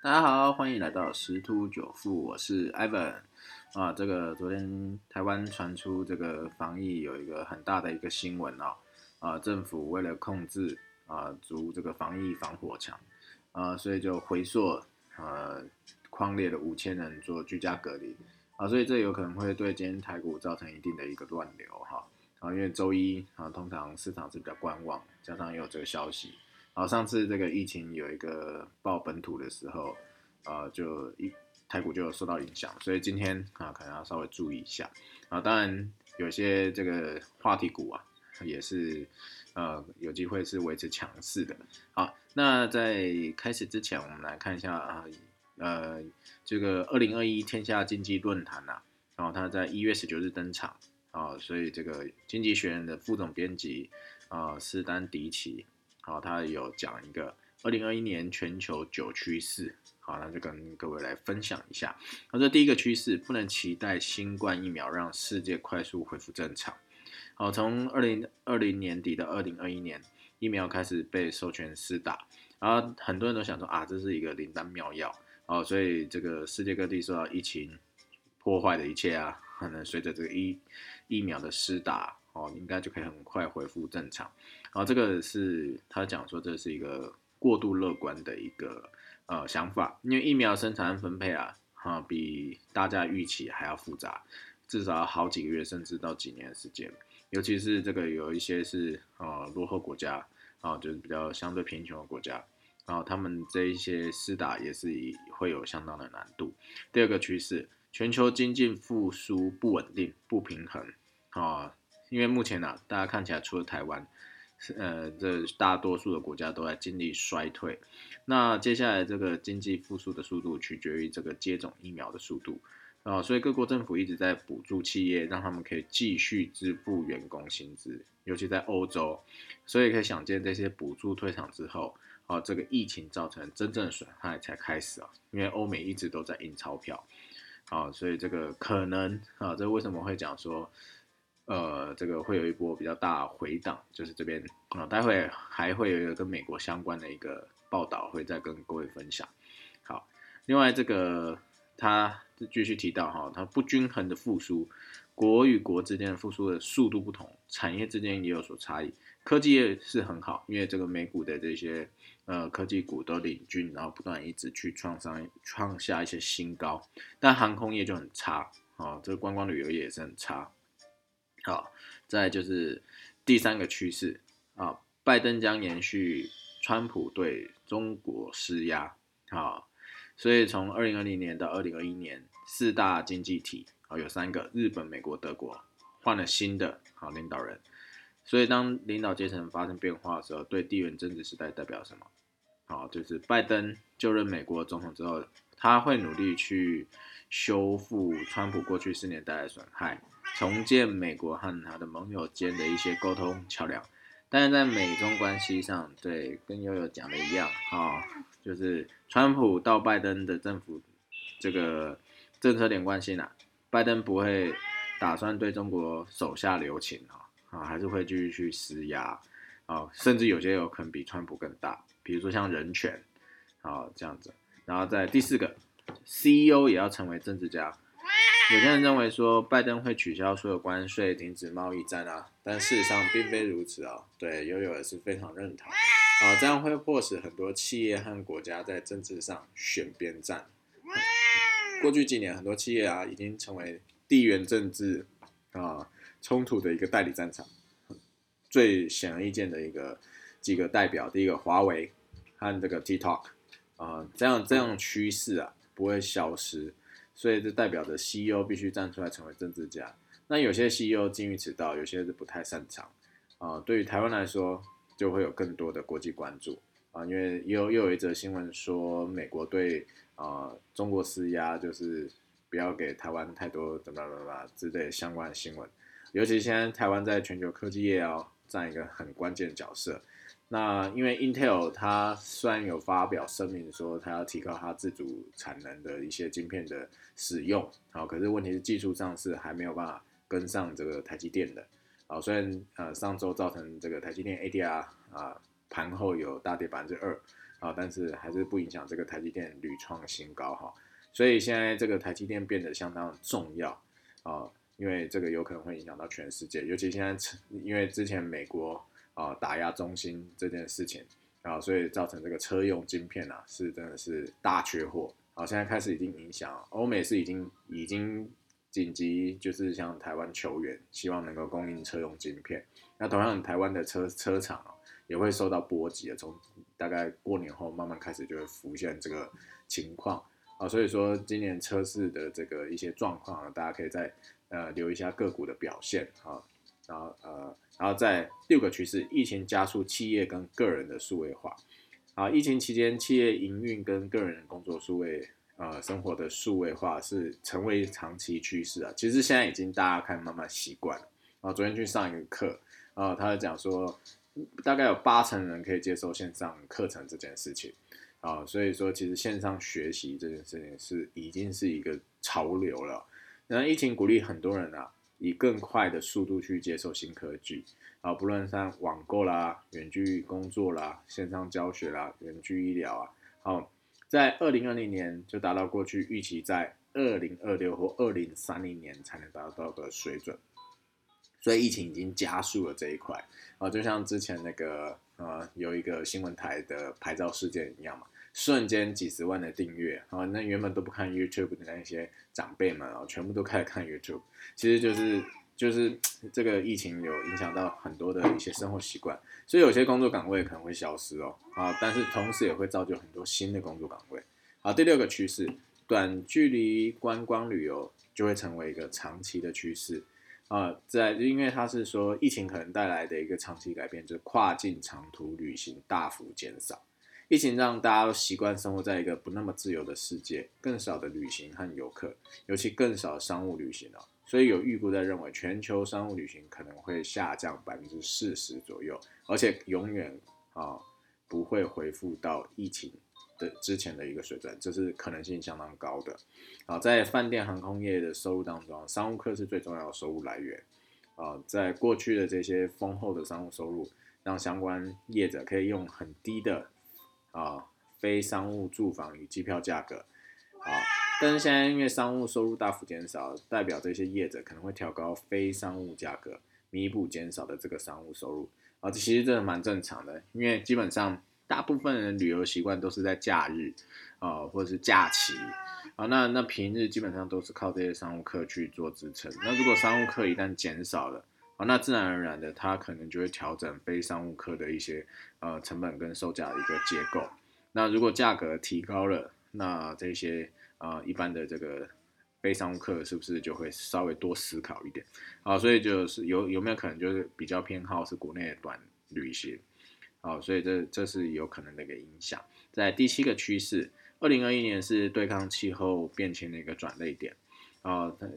大家好，欢迎来到十突九富，我是 Evan，啊。这个昨天台湾传出这个防疫有一个很大的一个新闻哦，啊，政府为了控制啊，足这个防疫防火墙啊，所以就回溯呃，框列了五千人做居家隔离啊，所以这有可能会对今天台股造成一定的一个乱流哈啊，因为周一啊，通常市场是比较观望，加上也有这个消息。好，上次这个疫情有一个爆本土的时候，呃，就一台股就有受到影响，所以今天啊，可能要稍微注意一下啊。当然，有些这个话题股啊，也是呃有机会是维持强势的。好，那在开始之前，我们来看一下啊，呃，这个二零二一天下经济论坛呐，然后它在一月十九日登场啊，所以这个经济学人的副总编辑啊，斯丹迪奇。好，他有讲一个二零二一年全球九趋势，好，那就跟各位来分享一下。那这，第一个趋势，不能期待新冠疫苗让世界快速恢复正常。好，从二零二零年底到二零二一年，疫苗开始被授权施打，然后很多人都想说啊，这是一个灵丹妙药，哦，所以这个世界各地受到疫情破坏的一切啊，可能随着这个疫疫苗的施打。哦，应该就可以很快恢复正常。然后这个是他讲说，这是一个过度乐观的一个呃想法，因为疫苗生产分配啊，哈，比大家预期还要复杂，至少好几个月甚至到几年的时间。尤其是这个有一些是呃落后国家啊，就是比较相对贫穷的国家，然后他们这一些施打也是会有相当的难度。第二个趋势，全球经济复苏不稳定、不平衡啊。因为目前呢，大家看起来除了台湾，呃，这大多数的国家都在经历衰退。那接下来这个经济复苏的速度取决于这个接种疫苗的速度啊，所以各国政府一直在补助企业，让他们可以继续支付员工薪资，尤其在欧洲。所以可以想见，这些补助退场之后，啊，这个疫情造成真正损害才开始啊。因为欧美一直都在印钞票，啊，所以这个可能啊，这为什么会讲说？呃，这个会有一波比较大回档，就是这边啊，待会还会有一个跟美国相关的一个报道，会再跟各位分享。好，另外这个他继续提到哈，它不均衡的复苏，国与国之间的复苏的速度不同，产业之间也有所差异。科技业是很好，因为这个美股的这些呃科技股都领军，然后不断一直去创上创下一些新高，但航空业就很差啊，这个观光旅游业也是很差。好，再就是第三个趋势啊，拜登将延续川普对中国施压啊，所以从二零二零年到二零二一年，四大经济体啊有三个，日本、美国、德国换了新的好领导人，所以当领导阶层发生变化的时候，对地缘政治时代代表什么？好，就是拜登就任美国总统之后，他会努力去修复川普过去四年带来的损害。重建美国和他的盟友间的一些沟通桥梁，但是在美中关系上，对，跟悠悠讲的一样啊，就是川普到拜登的政府这个政策连贯性啊，拜登不会打算对中国手下留情啊，啊，还是会继续去施压啊，甚至有些有可能比川普更大，比如说像人权啊这样子，然后在第四个，CEO 也要成为政治家。有些人认为说拜登会取消所有关税，停止贸易战啊，但事实上并非如此啊。对，悠悠也是非常认同啊，这样会迫使很多企业和国家在政治上选边站。过去几年，很多企业啊已经成为地缘政治啊冲突的一个代理战场。最显而易见的一个几个代表，第一个华为和这个 TikTok 啊，这样这样趋势啊不会消失。所以这代表着 CEO 必须站出来成为政治家。那有些 CEO 精于此道，有些是不太擅长啊。对于台湾来说，就会有更多的国际关注啊，因为又又有一则新闻说，美国对啊中国施压，就是不要给台湾太多怎么怎么之类相关的新闻。尤其现在台湾在全球科技业要占一个很关键的角色。那因为 Intel 它虽然有发表声明说它要提高它自主产能的一些晶片的使用，好，可是问题是技术上是还没有办法跟上这个台积电的，啊，虽然呃上周造成这个台积电 ADR 啊盘后有大跌百分之二，啊，但是还是不影响这个台积电屡创新高哈。所以现在这个台积电变得相当重要啊，因为这个有可能会影响到全世界，尤其现在因为之前美国啊打压中心这件事情啊，所以造成这个车用晶片啊是真的是大缺货。好，现在开始已经影响欧美是已经已经紧急就是向台湾求援，希望能够供应车用晶片。那同样台湾的车车厂啊也会受到波及的，从大概过年后慢慢开始就会浮现这个情况。啊，所以说今年车市的这个一些状况啊，大家可以再呃留一下个股的表现啊，然后呃，然后在六个趋势，疫情加速企业跟个人的数位化啊，疫情期间企业营运跟个人工作数位呃生活的数位化是成为长期趋势啊，其实现在已经大家看慢慢习惯了啊，昨天去上一个课啊，他就讲说大概有八成人可以接受线上课程这件事情。啊，所以说其实线上学习这件事情是已经是一个潮流了。那疫情鼓励很多人啊，以更快的速度去接受新科技啊，不论像网购啦、远距工作啦、线上教学啦、远距医疗啊，好，在二零二零年就达到过去预期在二零二六或二零三零年才能达到的水准。所以疫情已经加速了这一块啊，就像之前那个呃有一个新闻台的牌照事件一样嘛，瞬间几十万的订阅啊，那原本都不看 YouTube 的那些长辈们啊，全部都开始看 YouTube，其实就是就是这个疫情有影响到很多的一些生活习惯，所以有些工作岗位可能会消失哦啊，但是同时也会造就很多新的工作岗位。好，第六个趋势，短距离观光旅游就会成为一个长期的趋势。啊，在因为它是说疫情可能带来的一个长期改变，就是跨境长途旅行大幅减少。疫情让大家都习惯生活在一个不那么自由的世界，更少的旅行和游客，尤其更少商务旅行了。所以有预估在认为，全球商务旅行可能会下降百分之四十左右，而且永远啊不会恢复到疫情。的之前的一个水准，这是可能性相当高的。啊，在饭店、航空业的收入当中，商务客是最重要的收入来源。啊，在过去的这些丰厚的商务收入，让相关业者可以用很低的啊非商务住房与机票价格。啊，但是现在因为商务收入大幅减少，代表这些业者可能会调高非商务价格，弥补减少的这个商务收入。啊，这其实真的蛮正常的，因为基本上。大部分人旅游习惯都是在假日，啊，或者是假期，啊，那那平日基本上都是靠这些商务客去做支撑。那如果商务客一旦减少了，啊，那自然而然的，它可能就会调整非商务客的一些呃成本跟售价的一个结构。那如果价格提高了，那这些呃一般的这个非商务客是不是就会稍微多思考一点？啊，所以就是有有没有可能就是比较偏好是国内的短旅行？好，所以这这是有可能的一个影响。在第七个趋势，二零二一年是对抗气候变迁的一个转类点。啊，他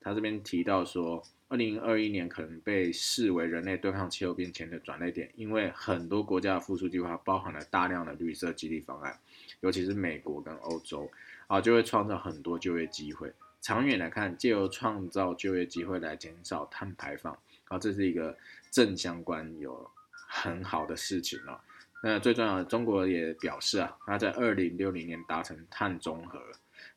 他这边提到说，二零二一年可能被视为人类对抗气候变迁的转捩点，因为很多国家的复苏计划包含了大量的绿色激励方案，尤其是美国跟欧洲，啊，就会创造很多就业机会。长远来看，借由创造就业机会来减少碳排放，啊，这是一个正相关有。很好的事情哦。那最重要的，中国也表示啊，它在二零六零年达成碳中和。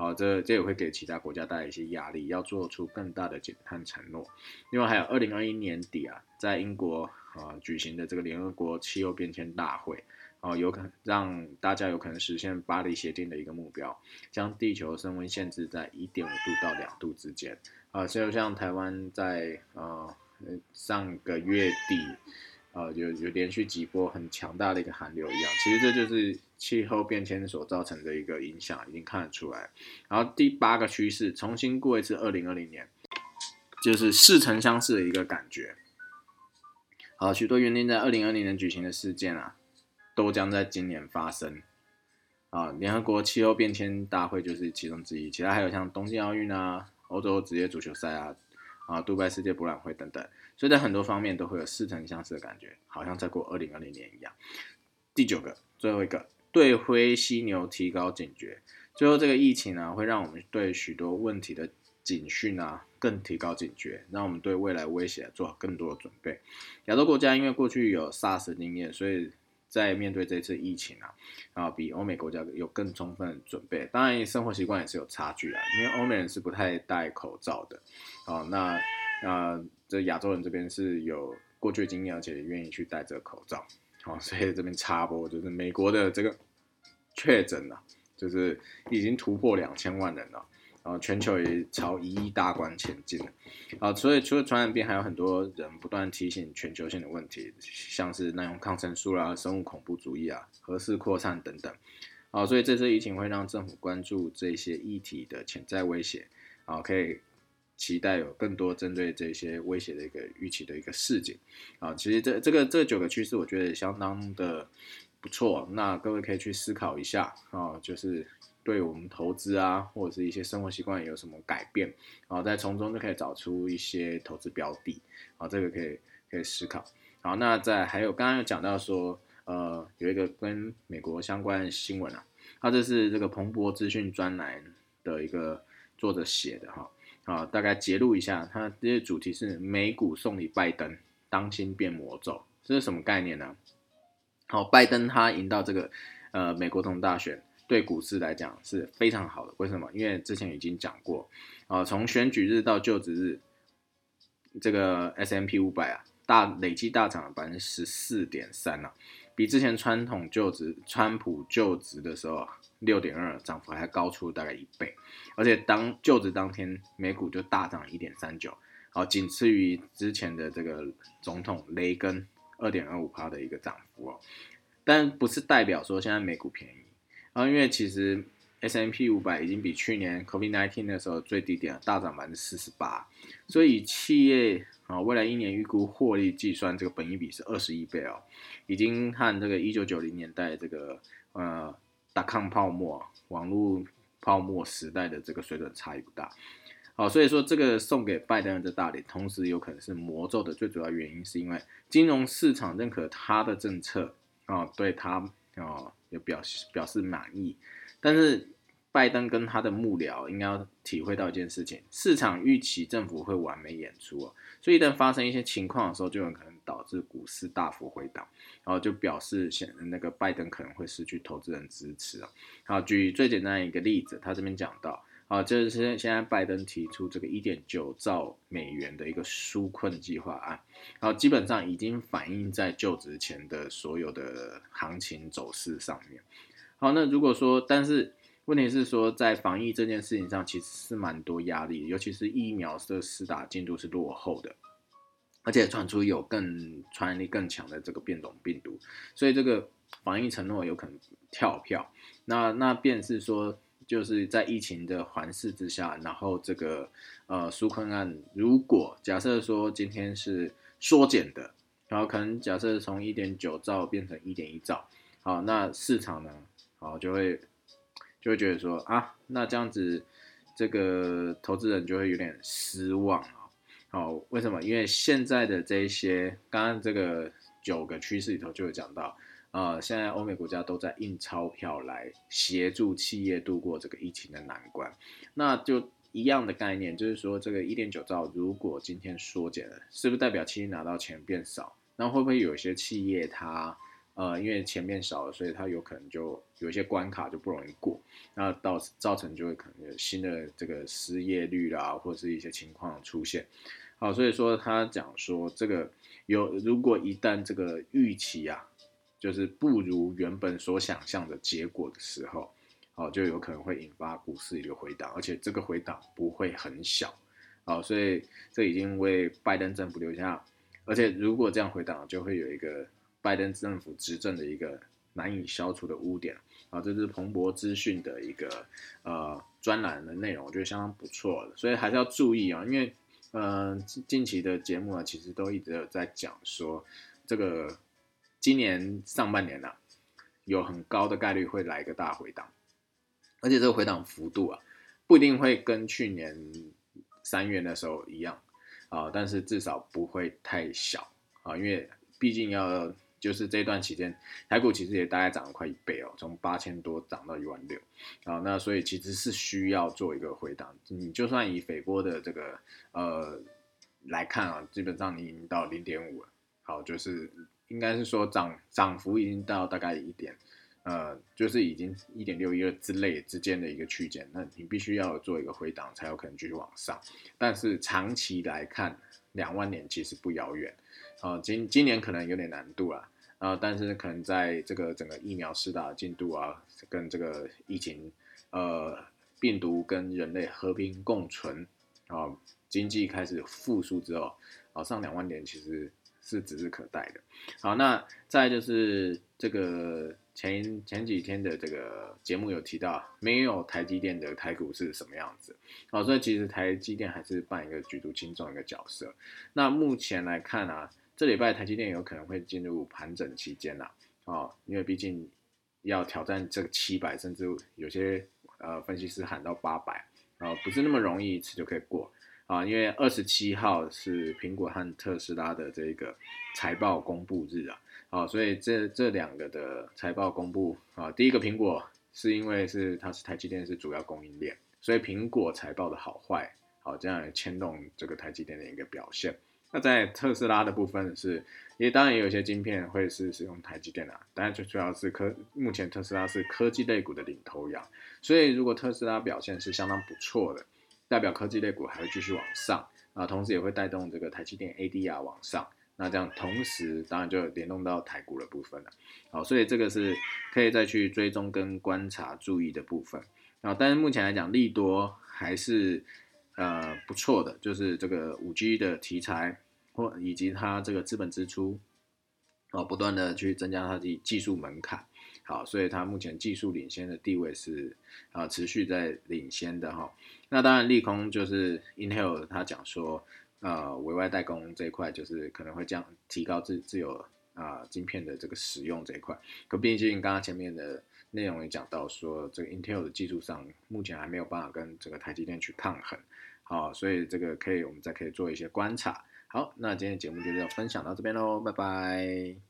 好，这这也会给其他国家带来一些压力，要做出更大的减碳承诺。另外还有二零二一年底啊，在英国啊举行的这个联合国气候变迁大会，啊，有可能让大家有可能实现巴黎协定的一个目标，将地球升温限制在一点五度到两度之间。啊，就像台湾在呃上个月底。呃，有有连续几波很强大的一个寒流一样，其实这就是气候变迁所造成的一个影响，已经看得出来。然后第八个趋势，重新过一次二零二零年，就是似曾相识的一个感觉。好，许多原定在二零二零年举行的事件啊，都将在今年发生。啊，联合国气候变迁大会就是其中之一，其他还有像东京奥运啊、欧洲职业足球赛啊。啊，杜拜世界博览会等等，所以在很多方面都会有似曾相识的感觉，好像在过二零二零年一样。第九个，最后一个，对灰犀牛提高警觉。最后，这个疫情呢，会让我们对许多问题的警讯啊，更提高警觉，让我们对未来威胁做好更多的准备。亚洲国家因为过去有 SARS 经验，所以在面对这次疫情啊，啊，比欧美国家有更充分的准备。当然，生活习惯也是有差距啊，因为欧美人是不太戴口罩的，哦，那啊这亚洲人这边是有过去经验，而且愿意去戴这个口罩，哦，所以这边插播就是美国的这个确诊啊，就是已经突破两千万人了。然后全球也朝一亿大关前进了，啊，所以除了传染病，还有很多人不断提醒全球性的问题，像是滥用抗生素啦、生物恐怖主义啊、核式扩散等等，啊，所以这次疫情会让政府关注这些议题的潜在威胁，啊，可以期待有更多针对这些威胁的一个预期的一个事件，啊，其实这这个这九个趋势，我觉得相当的不错，那各位可以去思考一下，啊，就是。对我们投资啊，或者是一些生活习惯有什么改变，啊，在从中就可以找出一些投资标的，啊，这个可以可以思考。好，那在还有刚刚有讲到说，呃，有一个跟美国相关的新闻啊，它这是这个彭博资讯专栏的一个作者写的哈，啊大概揭露一下，它这些主题是美股送礼拜登，当心变魔咒，这是什么概念呢？好，拜登他赢到这个呃美国总统大选。对股市来讲是非常好的，为什么？因为之前已经讲过，啊，从选举日到就职日，这个 S M P 五百啊，大累计大涨了百分之十四点三啊，比之前川统就职川普就职的时候六点二涨幅还高出大概一倍，而且当就职当天美股就大涨一点三九，好，仅次于之前的这个总统雷根二点二五趴的一个涨幅哦，但不是代表说现在美股便宜。啊，因为其实 S M P 五百已经比去年 Covid nineteen 的时候最低点大涨百分之四十八，所以企业啊未来一年预估获利计算，这个本益比是二十一倍哦，已经和这个一九九零年代这个呃大抗泡沫、网络泡沫时代的这个水准差异不大。好，所以说这个送给拜登的大礼，同时有可能是魔咒的最主要原因，是因为金融市场认可他的政策啊，对他啊。也表示表示满意，但是拜登跟他的幕僚应该要体会到一件事情：市场预期政府会完美演出哦，所以一旦发生一些情况的时候，就有可能导致股市大幅回档，然后就表示显那个拜登可能会失去投资人支持啊。好，举最简单的一个例子，他这边讲到。啊，就是现在拜登提出这个一点九兆美元的一个纾困计划案，然后基本上已经反映在就职前的所有的行情走势上面。好，那如果说，但是问题是说，在防疫这件事情上，其实是蛮多压力，尤其是疫苗的施打进度是落后的，而且传出有更传染力更强的这个变种病毒，所以这个防疫承诺有可能跳票。那那便是说。就是在疫情的环视之下，然后这个呃纾困案，如果假设说今天是缩减的，然后可能假设从一点九兆变成一点一兆，好，那市场呢，好就会就会觉得说啊，那这样子这个投资人就会有点失望啊，好，为什么？因为现在的这些刚刚这个九个趋势里头就有讲到。呃，现在欧美国家都在印钞票来协助企业度过这个疫情的难关，那就一样的概念，就是说这个一点九兆如果今天缩减了，是不是代表企业拿到钱变少？那会不会有一些企业它呃因为前面少了，所以它有可能就有一些关卡就不容易过，那到造成就会可能有新的这个失业率啦，或者是一些情况出现。好，所以说他讲说这个有如果一旦这个预期啊。就是不如原本所想象的结果的时候，哦，就有可能会引发股市一个回档，而且这个回档不会很小，好，所以这已经为拜登政府留下，而且如果这样回档，就会有一个拜登政府执政的一个难以消除的污点，啊，这是彭博资讯的一个呃专栏的内容，我觉得相当不错的，所以还是要注意啊，因为呃近期的节目啊，其实都一直有在讲说这个。今年上半年呢，有很高的概率会来一个大回档，而且这个回档幅度啊，不一定会跟去年三月的时候一样啊，但是至少不会太小。啊，因为毕竟要就是这段期间，台股其实也大概涨了快一倍哦，从八千多涨到一万六啊，那所以其实是需要做一个回档，你就算以斐波的这个呃来看啊，基本上你已经到零点五了，好就是。应该是说涨涨幅已经到大概一点，呃，就是已经一点六一二之类之间的一个区间，那你必须要做一个回档才有可能继续往上。但是长期来看，两万年其实不遥远，啊，今今年可能有点难度啦，啊，但是可能在这个整个疫苗施打进度啊，跟这个疫情，呃，病毒跟人类和平共存，啊，经济开始复苏之后，啊，上两万年其实。是指日可待的。好，那再就是这个前前几天的这个节目有提到，没有台积电的台股是什么样子？哦，所以其实台积电还是扮一个举足轻重一个角色。那目前来看啊，这礼拜台积电有可能会进入盘整期间啦。哦，因为毕竟要挑战这个七百，甚至有些呃分析师喊到八百，啊，不是那么容易一次就可以过。啊，因为二十七号是苹果和特斯拉的这个财报公布日啊，啊，所以这这两个的财报公布啊，第一个苹果是因为是它是台积电是主要供应链，所以苹果财报的好坏，好这样牵动这个台积电的一个表现。那在特斯拉的部分是，也当然也有一些晶片会是使用台积电啊，当然最主要是科，目前特斯拉是科技类股的领头羊，所以如果特斯拉表现是相当不错的。代表科技类股还会继续往上啊，同时也会带动这个台积电 ADR 往上，那这样同时当然就联动到台股的部分了。好，所以这个是可以再去追踪跟观察注意的部分啊。但是目前来讲，利多还是呃不错的，就是这个五 G 的题材或以及它这个资本支出哦，不断的去增加它的技术门槛。好，所以它目前技术领先的地位是啊持续在领先的哈。那当然利空就是 Intel 他讲说，呃委外代工这一块就是可能会降提高自自有啊晶片的这个使用这一块。可毕竟刚刚前面的内容也讲到说，这个 Intel 的技术上目前还没有办法跟这个台积电去抗衡。好，所以这个可以我们再可以做一些观察。好，那今天节目就要分享到这边喽，拜拜。